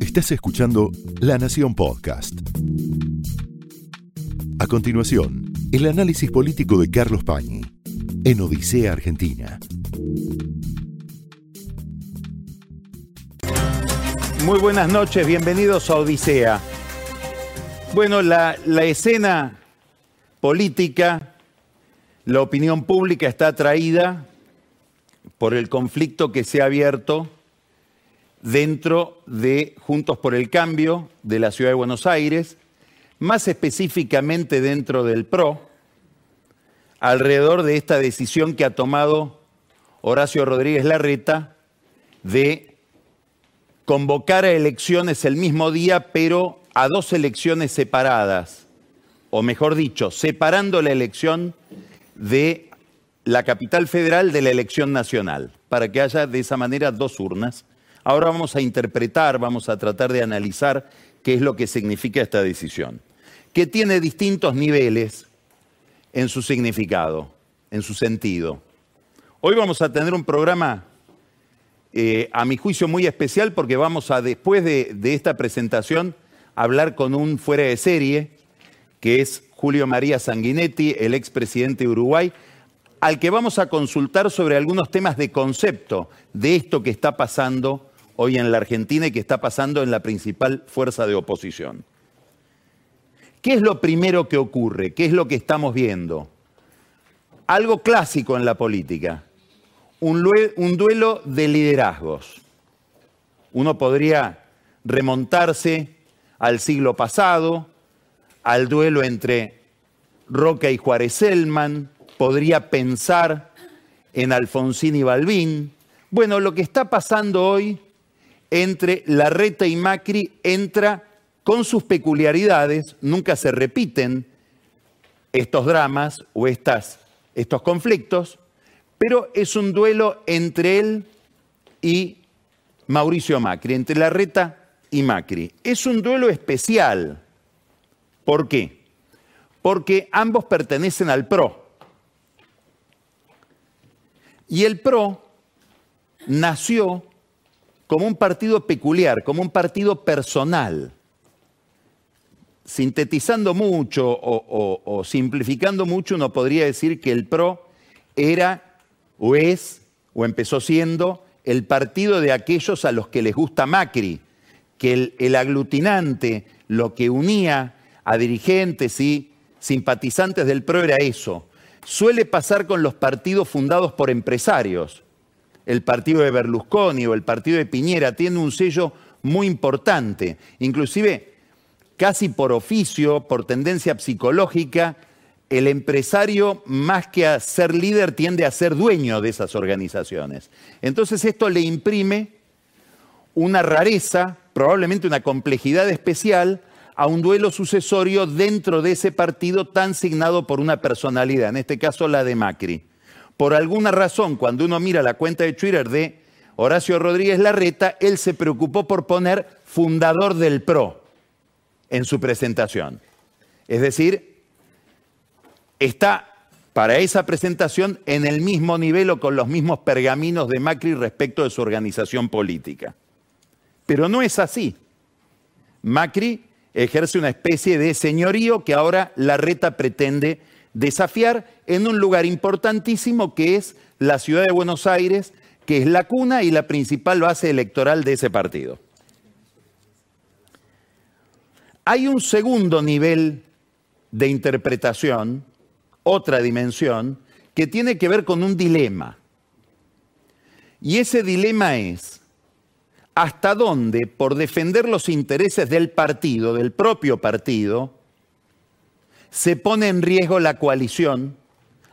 Estás escuchando La Nación Podcast. A continuación, el análisis político de Carlos Pañi en Odisea Argentina. Muy buenas noches, bienvenidos a Odisea. Bueno, la, escena política, la opinión pública está atraída por el conflicto que se ha abierto dentro de Juntos por el Cambio de la Ciudad de Buenos Aires, más específicamente dentro del PRO, alrededor de esta decisión que ha tomado Horacio Rodríguez Larreta de convocar a elecciones el mismo día, pero a dos elecciones separadas, o mejor dicho, separando la elección de la capital federal de la elección nacional, para que haya de esa manera dos urnas. Ahora vamos a interpretar, vamos a tratar de analizar qué es lo que significa esta decisión, que tiene distintos niveles en su significado, en su sentido. Hoy vamos a tener un programa, eh, a mi juicio, muy especial porque vamos a, después de, de esta presentación, hablar con un fuera de serie, que es Julio María Sanguinetti, el expresidente de Uruguay, al que vamos a consultar sobre algunos temas de concepto de esto que está pasando hoy en la Argentina y que está pasando en la principal fuerza de oposición. ¿Qué es lo primero que ocurre? ¿Qué es lo que estamos viendo? Algo clásico en la política, un, duelo de liderazgos. Uno podría remontarse al siglo pasado, al duelo entre Roca y Juárez Selman, podría pensar en Alfonsín y Balbín. Bueno, lo que está pasando hoy entre Larreta y Macri entra con sus peculiaridades, nunca se repiten estos dramas o estas, estos conflictos, pero es un duelo entre él y Mauricio Macri, entre Larreta y Macri. Es un duelo especial. ¿Por qué? Porque ambos pertenecen al PRO. Y el PRO nació como un partido peculiar, como un partido personal. Sintetizando mucho o, simplificando mucho, uno podría decir que el PRO era o es o empezó siendo el partido de aquellos a los que les gusta Macri, que el, aglutinante, lo que unía a dirigentes y simpatizantes del PRO era eso, suele pasar con los partidos fundados por empresarios. El partido de Berlusconi o el partido de Piñera tiene un sello muy importante, inclusive casi por oficio, por tendencia psicológica, el empresario más que a ser líder tiende a ser dueño de esas organizaciones. Entonces esto le imprime una rareza, probablemente una complejidad especial a un duelo sucesorio dentro de ese partido tan signado por una personalidad, en este caso la de Macri. Por alguna razón, cuando uno mira la cuenta de Twitter de Horacio Rodríguez Larreta, él se preocupó por poner fundador del PRO en su presentación. Es decir, está para esa presentación en el mismo nivel o con los mismos pergaminos de Macri respecto de su organización política. Pero no es así. Macri ejerce una especie de señorío que ahora la reta pretende desafiar en un lugar importantísimo que es la ciudad de Buenos Aires, que es la cuna y la principal base electoral de ese partido. Hay un segundo nivel de interpretación, otra dimensión, que tiene que ver con un dilema. Y ese dilema es, hasta dónde, por defender los intereses del partido, del propio partido, se pone en riesgo la coalición,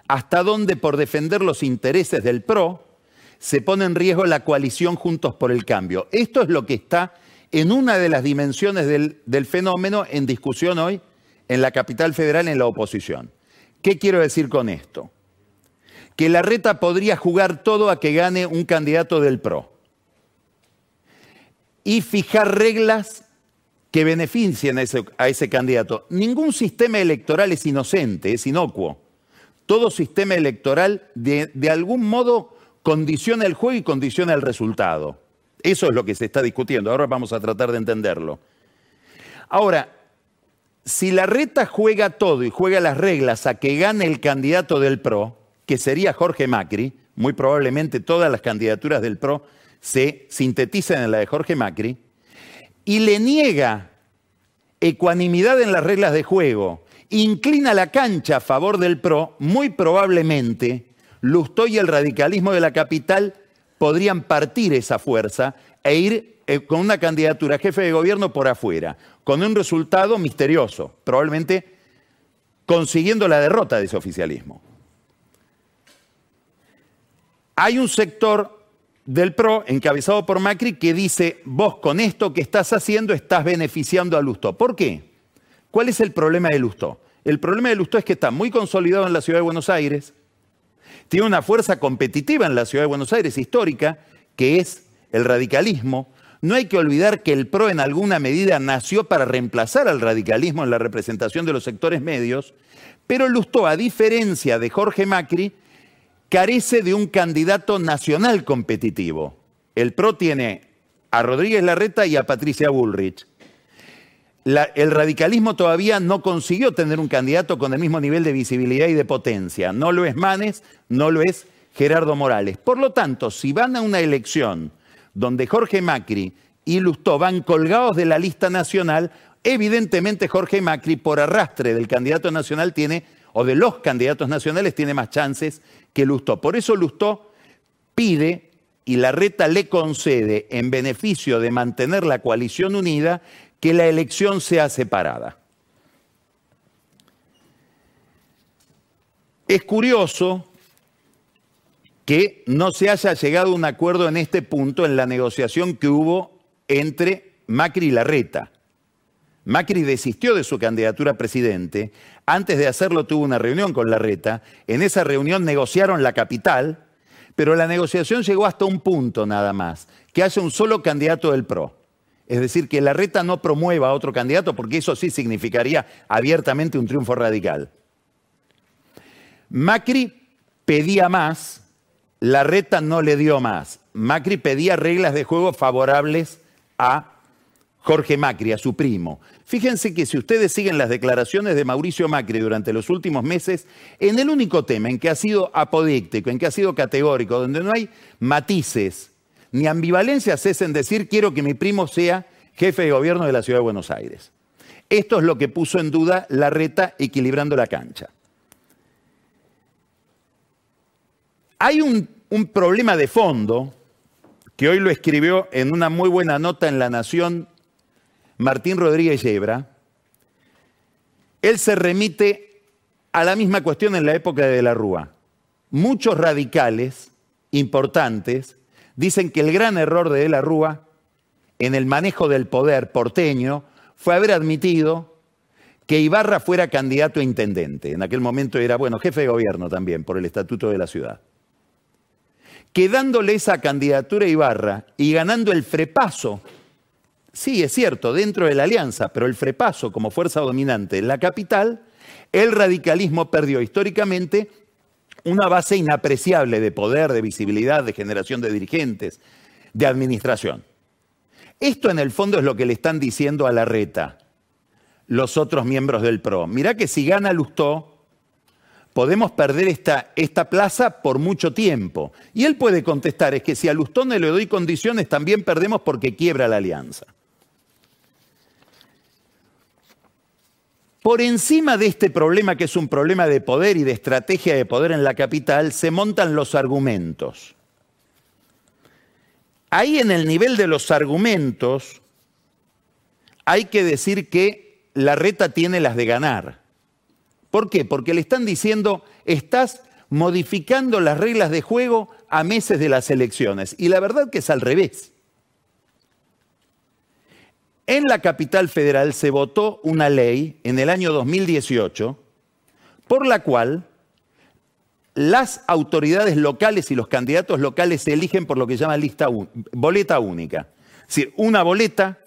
hasta dónde, por defender los intereses del PRO, se pone en riesgo la coalición Juntos por el Cambio. Esto es lo que está en una de las dimensiones del, del fenómeno en discusión hoy en la capital federal en la oposición. ¿Qué quiero decir con esto? Que la reta podría jugar todo a que gane un candidato del PRO y fijar reglas que beneficien a ese, candidato. Ningún sistema electoral es inocente, es inocuo. Todo sistema electoral de, algún modo condiciona el juego y condiciona el resultado. Eso es lo que se está discutiendo. Ahora vamos a tratar de entenderlo. Ahora, si la reta juega todo y juega las reglas a que gane el candidato del PRO, que sería Jorge Macri, muy probablemente todas las candidaturas del PRO se sintetizan en la de Jorge Macri, y le niega ecuanimidad en las reglas de juego, inclina la cancha a favor del PRO, muy probablemente Lustó y el radicalismo de la capital podrían partir esa fuerza e ir eh, con una candidatura a jefe de gobierno por afuera, con un resultado misterioso, probablemente consiguiendo la derrota de ese oficialismo. Hay un sector del PRO, encabezado por Macri, que dice, vos con esto que estás haciendo estás beneficiando a Lustó. ¿Por qué? ¿Cuál es el problema de Lustó? El problema de Lustó es que está muy consolidado en la ciudad de Buenos Aires, tiene una fuerza competitiva en la ciudad de Buenos Aires histórica, que es el radicalismo. No hay que olvidar que el PRO en alguna medida nació para reemplazar al radicalismo en la representación de los sectores medios, pero Lustó, a diferencia de Jorge Macri, carece de un candidato nacional competitivo. El PRO tiene a Rodríguez Larreta y a Patricia Bullrich. el radicalismo todavía no consiguió tener un candidato con el mismo nivel de visibilidad y de potencia. No lo es Manes, no lo es Gerardo Morales. Por lo tanto, si van a una elección donde Jorge Macri y Lustó van colgados de la lista nacional, evidentemente Jorge Macri, por arrastre del candidato nacional, tiene, o de los candidatos nacionales, tiene más chances que Lustó. Por eso Lustó pide y la reta le concede, en beneficio de mantener la coalición unida, que la elección sea separada. Es curioso que no se haya llegado a un acuerdo en este punto en la negociación que hubo entre Macri y Larreta. Macri desistió de su candidatura a presidente. Antes de hacerlo tuvo una reunión con Larreta. En esa reunión negociaron la capital, pero la negociación llegó hasta un punto nada más, que haya un solo candidato del PRO. Es decir, que Larreta no promueva a otro candidato, porque eso sí significaría abiertamente un triunfo radical. Macri pedía más, Larreta no le dio más. Macri pedía reglas de juego favorables a Jorge Macri, a su primo. Fíjense que si ustedes siguen las declaraciones de Mauricio Macri durante los últimos meses, en el único tema en que ha sido apodíctico, en que ha sido categórico, donde no hay matices ni ambivalencias, es en decir quiero que mi primo sea jefe de gobierno de la ciudad de Buenos Aires. Esto es lo que puso en duda la reta equilibrando la cancha. Hay un, un problema de fondo que hoy lo escribió en una muy buena nota en La Nación Martín Rodríguez Yebra, él se remite a la misma cuestión en la época de, de la Rúa. Muchos radicales importantes dicen que el gran error de De la Rúa en el manejo del poder porteño fue haber admitido que Ibarra fuera candidato a intendente. En aquel momento era, bueno, jefe de gobierno también, por el estatuto de la ciudad. Quedándole esa candidatura a Ibarra y ganando el frepaso Sí, es cierto, dentro de la alianza, pero el frepaso como fuerza dominante en la capital, el radicalismo perdió históricamente una base inapreciable de poder, de visibilidad, de generación de dirigentes, de administración. Esto en el fondo es lo que le están diciendo a la reta los otros miembros del PRO. Mirá que si gana Lustó, podemos perder esta, esta plaza por mucho tiempo. Y él puede contestar, es que si a Lustó no le doy condiciones, también perdemos porque quiebra la alianza. Por encima de este problema, que es un problema de poder y de estrategia de poder en la capital, se montan los argumentos. Ahí en el nivel de los argumentos hay que decir que la reta tiene las de ganar. ¿Por qué? Porque le están diciendo, estás modificando las reglas de juego a meses de las elecciones. Y la verdad que es al revés. En la capital federal se votó una ley en el año 2018 por la cual las autoridades locales y los candidatos locales se eligen por lo que llama lista boleta única. Es decir, una boleta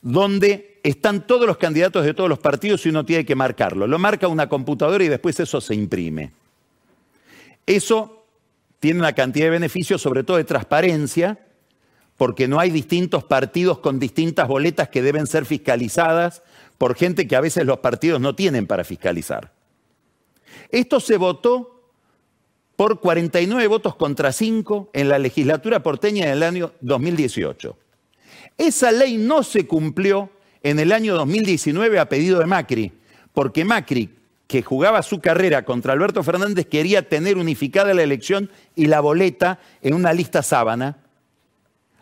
donde están todos los candidatos de todos los partidos y uno tiene que marcarlo. Lo marca una computadora y después eso se imprime. Eso tiene una cantidad de beneficios, sobre todo de transparencia, porque no hay distintos partidos con distintas boletas que deben ser fiscalizadas por gente que a veces los partidos no tienen para fiscalizar. Esto se votó por 49 votos contra 5 en la legislatura porteña del año 2018. Esa ley no se cumplió en el año 2019 a pedido de Macri, porque Macri, que jugaba su carrera contra Alberto Fernández, quería tener unificada la elección y la boleta en una lista sábana,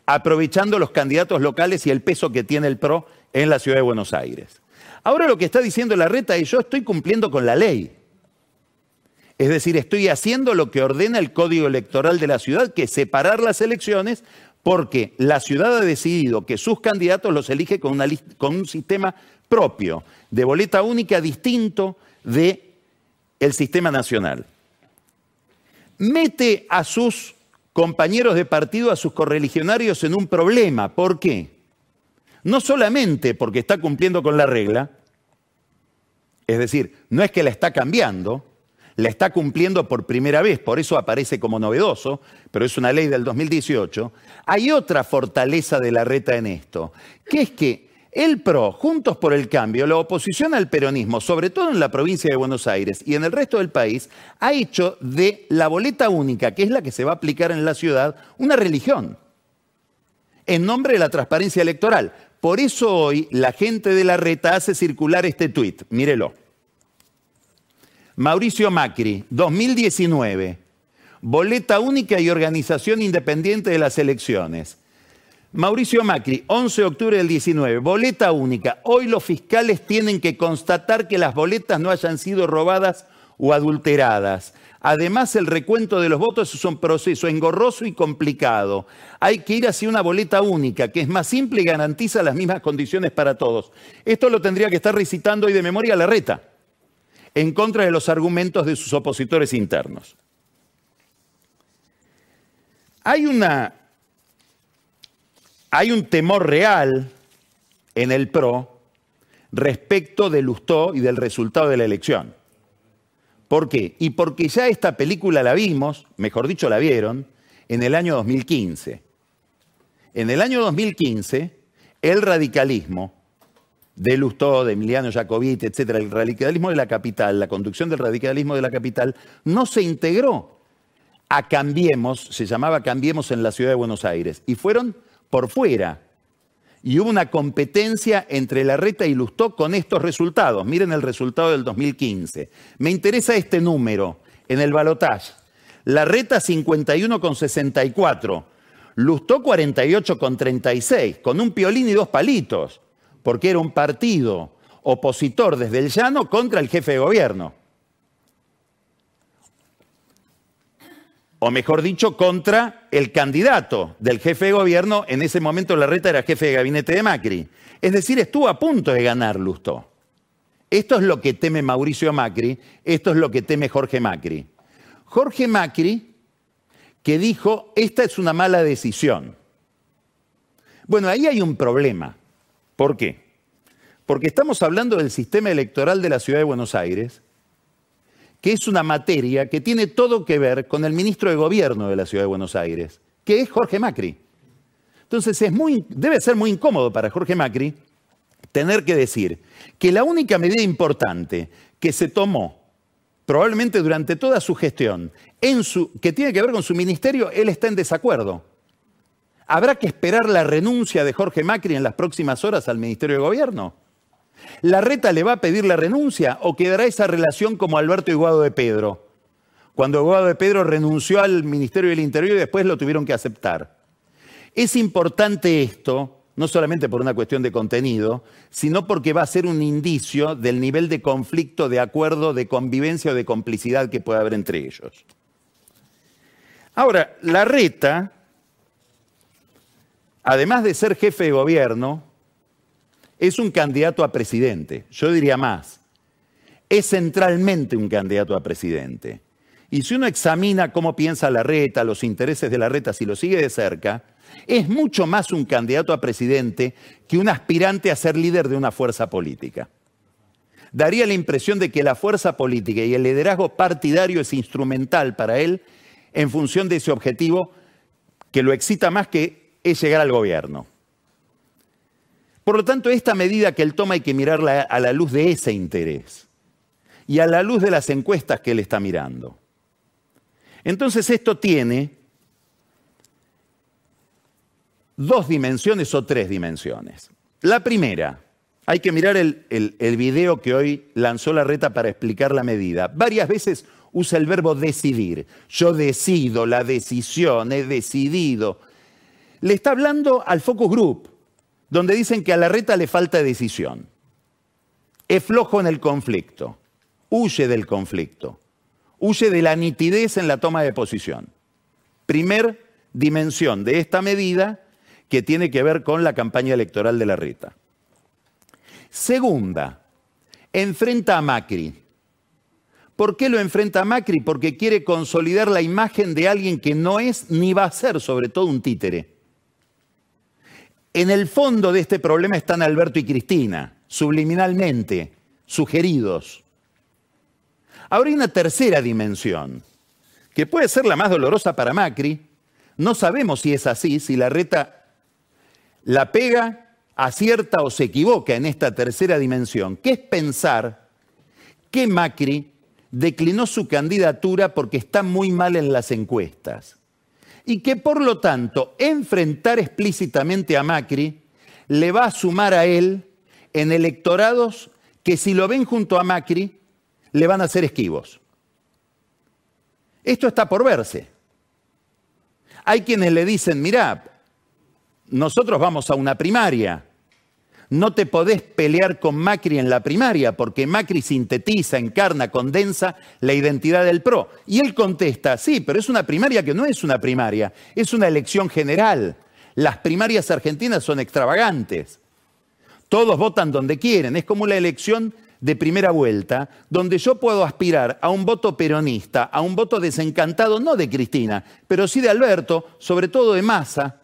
aprovechando los candidatos locales y el peso que tiene el PRO en la ciudad de Buenos Aires. Ahora lo que está diciendo la reta es yo estoy cumpliendo con la ley. Es decir, estoy haciendo lo que ordena el Código Electoral de la ciudad, que es separar las elecciones, porque la ciudad ha decidido que sus candidatos los elige con, un sistema propio, de boleta única distinto del el sistema nacional. Mete a sus compañeros de partido, a sus correligionarios en un problema. ¿Por qué? No solamente porque está cumpliendo con la regla, es decir, no es que la está cambiando, la está cumpliendo por primera vez, por eso aparece como novedoso, pero es una ley del 2018, hay otra fortaleza de la reta en esto, que es que el PRO, Juntos por el Cambio, la oposición al peronismo, sobre todo en la provincia de Buenos Aires y en el resto del país, ha hecho de la boleta única, que es la que se va a aplicar en la ciudad, una religión, en nombre de la transparencia electoral. Por eso hoy la gente de la reta hace circular este tuit, mírelo. Mauricio Macri, 2019, boleta única y organización independiente de las elecciones. Mauricio Macri, 11 de octubre del 19, boleta única. Hoy los fiscales tienen que constatar que las boletas no hayan sido robadas o adulteradas. Además, el recuento de los votos es un proceso engorroso y complicado. Hay que ir hacia una boleta única, que es más simple y garantiza las mismas condiciones para todos. Esto lo tendría que estar recitando hoy de memoria la reta en contra de los argumentos de sus opositores internos. Hay, una, hay un temor real en el PRO respecto de Lustó y del resultado de la elección. ¿Por qué? Y porque ya esta película la vimos, mejor dicho la vieron, en el año 2015. En el año 2015, el radicalismo de Lustó, de Emiliano Jacobit, etcétera, el radicalismo de la capital, la conducción del radicalismo de la capital, no se integró a Cambiemos, se llamaba Cambiemos en la ciudad de Buenos Aires, y fueron por fuera. Y hubo una competencia entre Larreta y Lustó con estos resultados. Miren el resultado del 2015. Me interesa este número en el balotaje. Larreta 51,64. Lustó 48,36, con un piolín y dos palitos porque era un partido opositor desde el llano contra el jefe de gobierno. O mejor dicho, contra el candidato del jefe de gobierno, en ese momento la reta era jefe de gabinete de Macri. Es decir, estuvo a punto de ganar Lustó. Esto es lo que teme Mauricio Macri, esto es lo que teme Jorge Macri. Jorge Macri, que dijo, esta es una mala decisión. Bueno, ahí hay un problema. ¿Por qué? Porque estamos hablando del sistema electoral de la Ciudad de Buenos Aires, que es una materia que tiene todo que ver con el ministro de Gobierno de la Ciudad de Buenos Aires, que es Jorge Macri. Entonces es muy, debe ser muy incómodo para Jorge Macri tener que decir que la única medida importante que se tomó probablemente durante toda su gestión, en su, que tiene que ver con su ministerio, él está en desacuerdo. ¿Habrá que esperar la renuncia de Jorge Macri en las próximas horas al Ministerio de Gobierno? ¿La reta le va a pedir la renuncia o quedará esa relación como Alberto Iguado de Pedro? Cuando Iguado de Pedro renunció al Ministerio del Interior y después lo tuvieron que aceptar. Es importante esto, no solamente por una cuestión de contenido, sino porque va a ser un indicio del nivel de conflicto, de acuerdo, de convivencia o de complicidad que puede haber entre ellos. Ahora, la reta además de ser jefe de gobierno, es un candidato a presidente. Yo diría más, es centralmente un candidato a presidente. Y si uno examina cómo piensa la reta, los intereses de la reta, si lo sigue de cerca, es mucho más un candidato a presidente que un aspirante a ser líder de una fuerza política. Daría la impresión de que la fuerza política y el liderazgo partidario es instrumental para él en función de ese objetivo que lo excita más que es llegar al gobierno. Por lo tanto, esta medida que él toma hay que mirarla a la luz de ese interés y a la luz de las encuestas que él está mirando. Entonces esto tiene dos dimensiones o tres dimensiones. La primera, hay que mirar el, video que hoy lanzó la reta para explicar la medida. Varias veces usa el verbo decidir. Yo decido, la decisión, he decidido. Le está hablando al focus group, donde dicen que a la reta le falta decisión. Es flojo en el conflicto, huye del conflicto, huye de la nitidez en la toma de posición. Primer dimensión de esta medida que tiene que ver con la campaña electoral de la reta. Segunda, enfrenta a Macri. ¿Por qué lo enfrenta a Macri? Porque quiere consolidar la imagen de alguien que no es ni va a ser, sobre todo, un títere. En el fondo de este problema están Alberto y Cristina, subliminalmente, sugeridos. Ahora hay una tercera dimensión, que puede ser la más dolorosa para Macri. No sabemos si es así, si la reta la pega acierta o se equivoca en esta tercera dimensión, que es pensar que Macri declinó su candidatura porque está muy mal en las encuestas y que por lo tanto enfrentar explícitamente a Macri le va a sumar a él en electorados que si lo ven junto a Macri le van a hacer esquivos. Esto está por verse. Hay quienes le dicen, mirá, nosotros vamos a una primaria. No te podés pelear con Macri en la primaria porque Macri sintetiza, encarna, condensa la identidad del PRO. Y él contesta, sí, pero es una primaria que no es una primaria, es una elección general. Las primarias argentinas son extravagantes. Todos votan donde quieren. Es como la elección de primera vuelta, donde yo puedo aspirar a un voto peronista, a un voto desencantado, no de Cristina, pero sí de Alberto, sobre todo de Massa,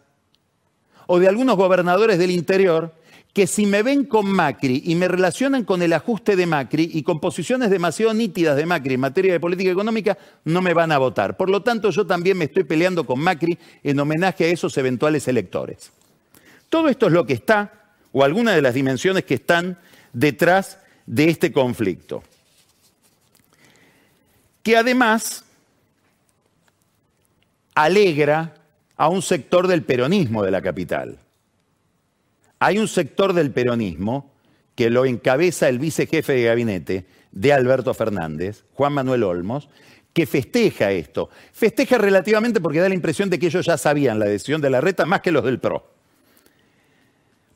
o de algunos gobernadores del interior que si me ven con Macri y me relacionan con el ajuste de Macri y con posiciones demasiado nítidas de Macri en materia de política económica, no me van a votar. Por lo tanto, yo también me estoy peleando con Macri en homenaje a esos eventuales electores. Todo esto es lo que está, o algunas de las dimensiones que están detrás de este conflicto. Que además alegra a un sector del peronismo de la capital. Hay un sector del peronismo que lo encabeza el vicejefe de gabinete de Alberto Fernández, Juan Manuel Olmos, que festeja esto. Festeja relativamente porque da la impresión de que ellos ya sabían la decisión de la reta más que los del PRO.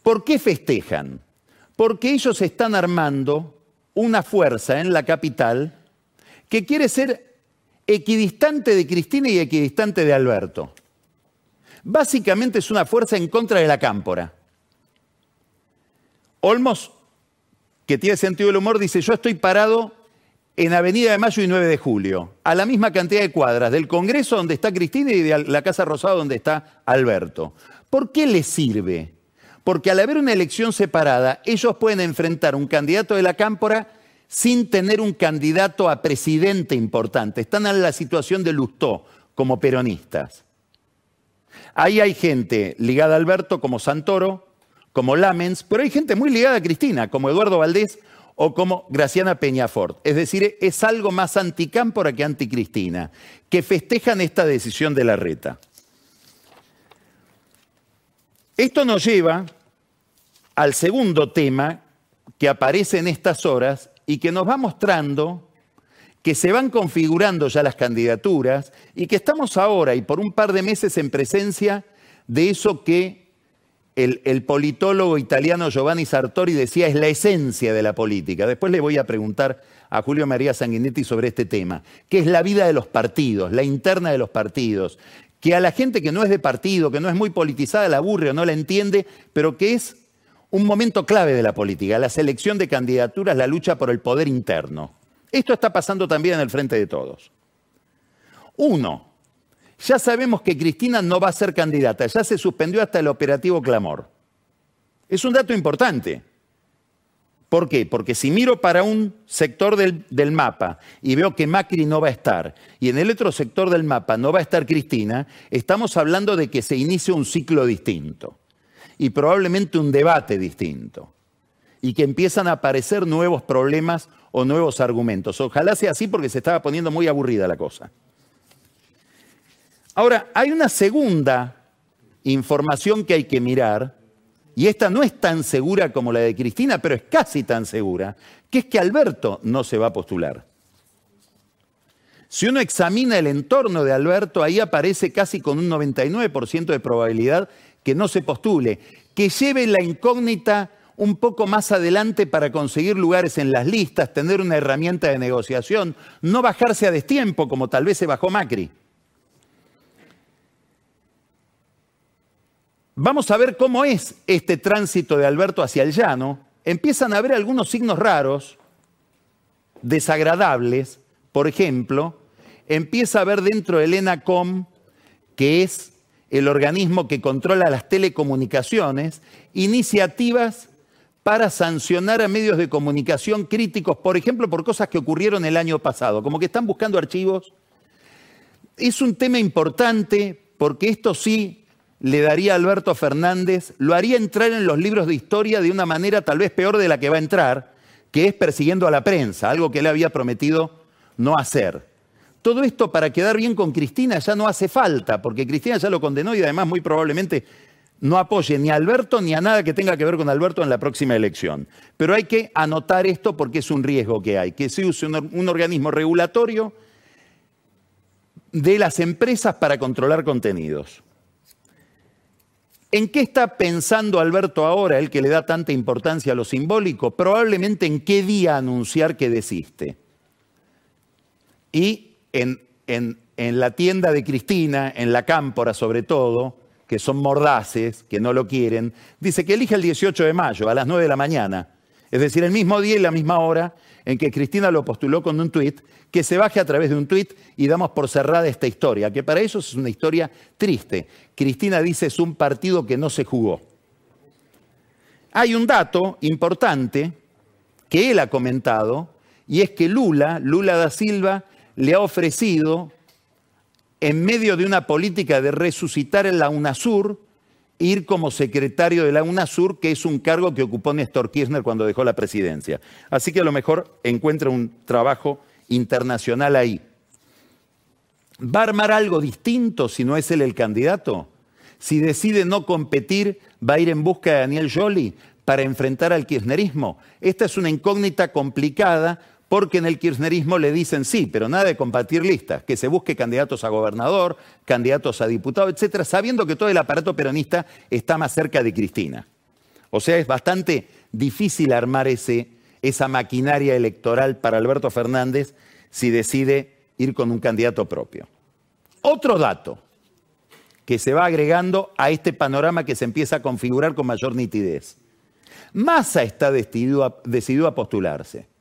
¿Por qué festejan? Porque ellos están armando una fuerza en la capital que quiere ser equidistante de Cristina y equidistante de Alberto. Básicamente es una fuerza en contra de la cámpora. Olmos, que tiene sentido del humor, dice, yo estoy parado en Avenida de Mayo y 9 de Julio, a la misma cantidad de cuadras del Congreso donde está Cristina y de la Casa Rosada donde está Alberto. ¿Por qué les sirve? Porque al haber una elección separada, ellos pueden enfrentar un candidato de la cámpora sin tener un candidato a presidente importante. Están en la situación de Lustó como peronistas. Ahí hay gente ligada a Alberto como Santoro, como Lamens, pero hay gente muy ligada a Cristina, como Eduardo Valdés o como Graciana Peñafort. Es decir, es algo más anticámpora que anticristina, que festejan esta decisión de la reta. Esto nos lleva al segundo tema que aparece en estas horas y que nos va mostrando que se van configurando ya las candidaturas y que estamos ahora y por un par de meses en presencia de eso que el, politólogo italiano Giovanni Sartori decía es la esencia de la política. Después le voy a preguntar a Julio María Sanguinetti sobre este tema, que es la vida de los partidos, la interna de los partidos, que a la gente que no es de partido, que no es muy politizada, la aburre o no la entiende, pero que es un momento clave de la política, la selección de candidaturas, la lucha por el poder interno. Esto está pasando también en el frente de todos. Uno, ya sabemos que Cristina no va a ser candidata, ya se suspendió hasta el operativo Clamor. Es un dato importante, ¿Por qué? Porque si miro para un sector del, del, mapa y veo que Macri no va a estar y en el otro sector del mapa no va a estar Cristina, estamos hablando de que se inicia un ciclo distinto y probablemente un debate distinto y que empiezan a aparecer nuevos problemas o nuevos argumentos. Ojalá sea así porque se estaba poniendo muy aburrida la cosa. Ahora, hay una segunda información que hay que mirar y esta no es tan segura como la de Cristina, pero es casi tan segura, que es que Alberto no se va a postular. Si uno examina el entorno de Alberto, ahí aparece casi con un 99% de probabilidad que no se postule, que lleve la incógnita un poco más adelante para conseguir lugares en las listas, tener una herramienta de negociación, no bajarse a destiempo como tal vez se bajó Macri. Vamos a ver cómo es este tránsito de Alberto hacia el llano. Empiezan a haber algunos signos raros, desagradables. Por ejemplo, empieza a haber dentro del ENACOM, que es el organismo que controla las telecomunicaciones, iniciativas para sancionar a medios de comunicación críticos, por ejemplo, por cosas que ocurrieron el año pasado, como que están buscando archivos. Es un tema importante porque esto sí le daría a Alberto Fernández, lo haría entrar en los libros de historia de una manera tal vez peor de la que va a entrar, que es persiguiendo a la prensa, algo que él había prometido no hacer. Todo esto para quedar bien con Cristina ya no hace falta, porque Cristina ya lo condenó y además muy probablemente no apoye ni a Alberto ni a nada que tenga que ver con Alberto en la próxima elección. Pero hay que anotar esto porque es un riesgo que hay, que se use un, un organismo regulatorio de las empresas para controlar contenidos. ¿En qué está pensando Alberto ahora, el que le da tanta importancia a lo simbólico? Probablemente en qué día anunciar que desiste. Y en, en, en la tienda de Cristina, en la cámpora sobre todo, que son mordaces, que no lo quieren, dice que elige el 18 de mayo a las 9 de la mañana. Es decir, el mismo día y la misma hora en que Cristina lo postuló con un tuit, que se baje a través de un tuit y damos por cerrada esta historia, que para ellos es una historia triste. Cristina dice es un partido que no se jugó. Hay un dato importante que él ha comentado, y es que Lula, Lula da Silva, le ha ofrecido, en medio de una política de resucitar en la UNASUR, ir como secretario de la UNASUR, que es un cargo que ocupó Néstor Kirchner cuando dejó la presidencia. Así que a lo mejor encuentra un trabajo internacional ahí. ¿Va a armar algo distinto si no es él el candidato? Si decide no competir, ¿va a ir en busca de Daniel Jolie para enfrentar al kirchnerismo? Esta es una incógnita complicada porque en el kirchnerismo le dicen sí, pero nada de compartir listas, que se busque candidatos a gobernador, candidatos a diputado, etcétera, sabiendo que todo el aparato peronista está más cerca de Cristina. O sea, es bastante difícil armar ese, esa maquinaria electoral para Alberto Fernández si decide ir con un candidato propio. Otro dato que se va agregando a este panorama que se empieza a configurar con mayor nitidez. Massa está decidido a, decidido a postularse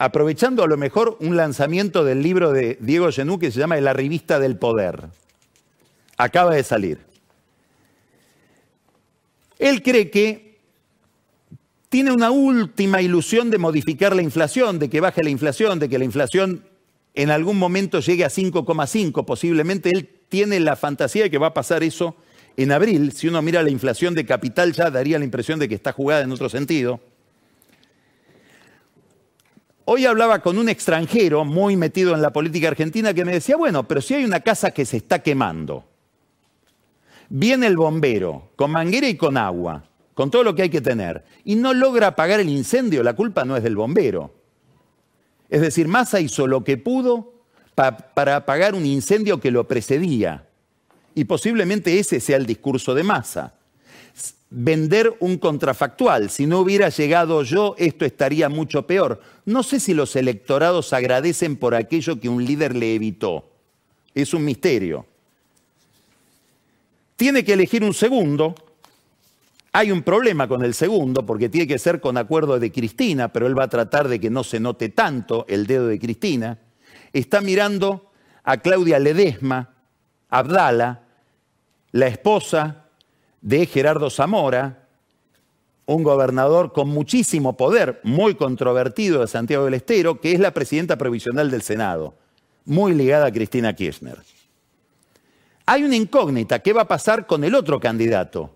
aprovechando a lo mejor un lanzamiento del libro de Diego Genú que se llama La revista del poder. Acaba de salir. Él cree que tiene una última ilusión de modificar la inflación, de que baje la inflación, de que la inflación en algún momento llegue a 5,5. Posiblemente él tiene la fantasía de que va a pasar eso en abril. Si uno mira la inflación de capital ya daría la impresión de que está jugada en otro sentido. Hoy hablaba con un extranjero muy metido en la política argentina que me decía, bueno, pero si hay una casa que se está quemando, viene el bombero con manguera y con agua, con todo lo que hay que tener, y no logra apagar el incendio, la culpa no es del bombero. Es decir, Massa hizo lo que pudo para apagar un incendio que lo precedía. Y posiblemente ese sea el discurso de Massa vender un contrafactual. Si no hubiera llegado yo, esto estaría mucho peor. No sé si los electorados agradecen por aquello que un líder le evitó. Es un misterio. Tiene que elegir un segundo. Hay un problema con el segundo porque tiene que ser con acuerdo de Cristina, pero él va a tratar de que no se note tanto el dedo de Cristina. Está mirando a Claudia Ledesma, Abdala, la esposa de Gerardo Zamora, un gobernador con muchísimo poder, muy controvertido de Santiago del Estero, que es la presidenta provisional del Senado, muy ligada a Cristina Kirchner. Hay una incógnita, ¿qué va a pasar con el otro candidato?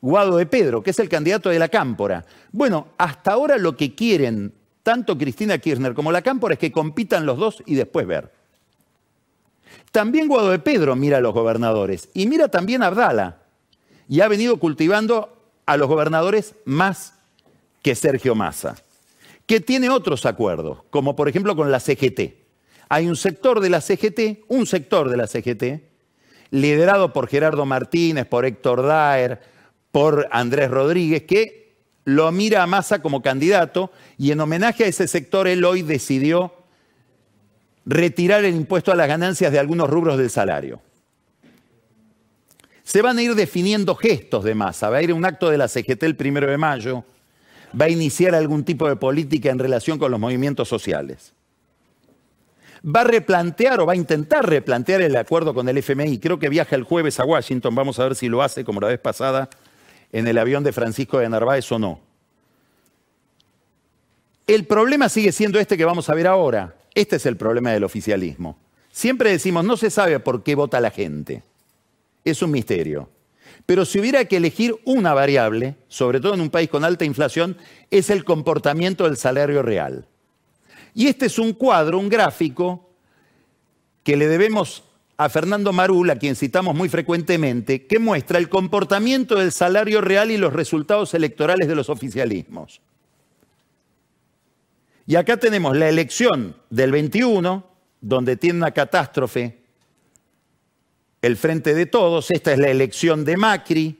Guado de Pedro, que es el candidato de la Cámpora. Bueno, hasta ahora lo que quieren tanto Cristina Kirchner como la Cámpora es que compitan los dos y después ver. También Guado de Pedro mira a los gobernadores y mira también a Abdala. Y ha venido cultivando a los gobernadores más que Sergio Massa, que tiene otros acuerdos, como por ejemplo con la CGT. Hay un sector de la CGT, un sector de la CGT, liderado por Gerardo Martínez, por Héctor Daer, por Andrés Rodríguez, que lo mira a Massa como candidato y en homenaje a ese sector él hoy decidió retirar el impuesto a las ganancias de algunos rubros del salario. Se van a ir definiendo gestos de masa. Va a ir un acto de la CGT el primero de mayo. Va a iniciar algún tipo de política en relación con los movimientos sociales. Va a replantear o va a intentar replantear el acuerdo con el FMI. Creo que viaja el jueves a Washington. Vamos a ver si lo hace como la vez pasada en el avión de Francisco de Narváez o no. El problema sigue siendo este que vamos a ver ahora. Este es el problema del oficialismo. Siempre decimos, no se sabe por qué vota la gente. Es un misterio. Pero si hubiera que elegir una variable, sobre todo en un país con alta inflación, es el comportamiento del salario real. Y este es un cuadro, un gráfico, que le debemos a Fernando Marul, a quien citamos muy frecuentemente, que muestra el comportamiento del salario real y los resultados electorales de los oficialismos. Y acá tenemos la elección del 21, donde tiene una catástrofe el frente de todos, esta es la elección de Macri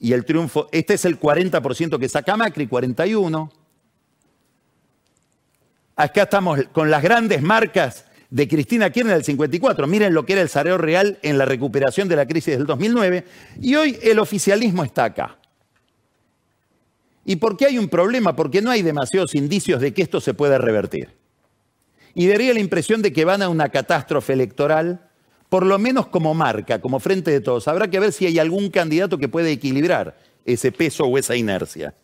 y el triunfo, este es el 40% que saca Macri, 41. Acá estamos con las grandes marcas de Cristina Kirchner del 54. Miren lo que era el salario real en la recuperación de la crisis del 2009. Y hoy el oficialismo está acá. ¿Y por qué hay un problema? Porque no hay demasiados indicios de que esto se pueda revertir. Y daría la impresión de que van a una catástrofe electoral, por lo menos como marca, como frente de todos. Habrá que ver si hay algún candidato que puede equilibrar ese peso o esa inercia.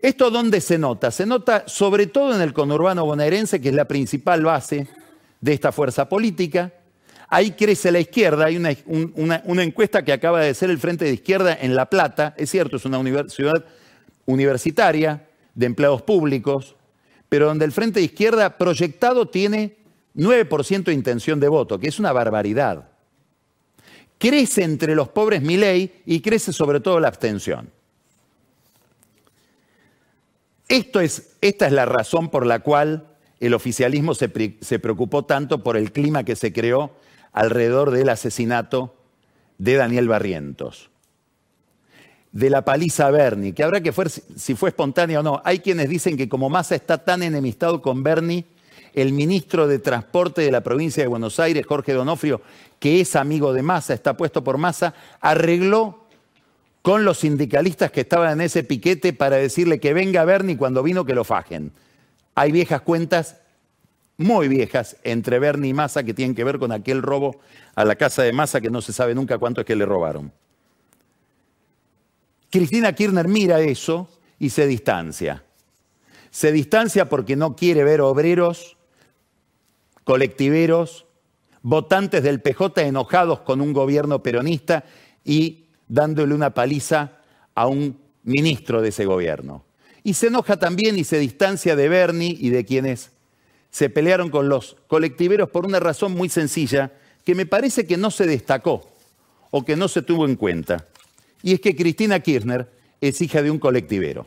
¿Esto dónde se nota? Se nota sobre todo en el conurbano bonaerense, que es la principal base de esta fuerza política, Ahí crece la izquierda, hay una, encuesta que acaba de ser el Frente de Izquierda en La Plata, es cierto, es una ciudad universitaria de empleados públicos, pero donde el Frente de Izquierda proyectado tiene 9% de intención de voto, que es una barbaridad. Crece entre los pobres mi ley y crece sobre todo la abstención. Esta es la razón por la cual el oficialismo se preocupó tanto por el clima que se creó alrededor del asesinato de Daniel Barrientos. De la paliza a Bernie, que habrá que ver si fue espontánea o no. Hay quienes dicen que como Massa está tan enemistado con Bernie, el ministro de Transporte de la provincia de Buenos Aires, Jorge Donofrio, que es amigo de Massa, está puesto por Massa, arregló con los sindicalistas que estaban en ese piquete para decirle que venga Bernie cuando vino que lo fajen. Hay viejas cuentas muy viejas entre Bernie y Massa que tienen que ver con aquel robo a la casa de Massa que no se sabe nunca cuánto es que le robaron. Cristina Kirchner mira eso y se distancia. Se distancia porque no quiere ver obreros, colectiveros, votantes del PJ enojados con un gobierno peronista y dándole una paliza a un ministro de ese gobierno. Y se enoja también y se distancia de Bernie y de quienes se pelearon con los colectiveros por una razón muy sencilla que me parece que no se destacó o que no se tuvo en cuenta. Y es que Cristina Kirchner es hija de un colectivero.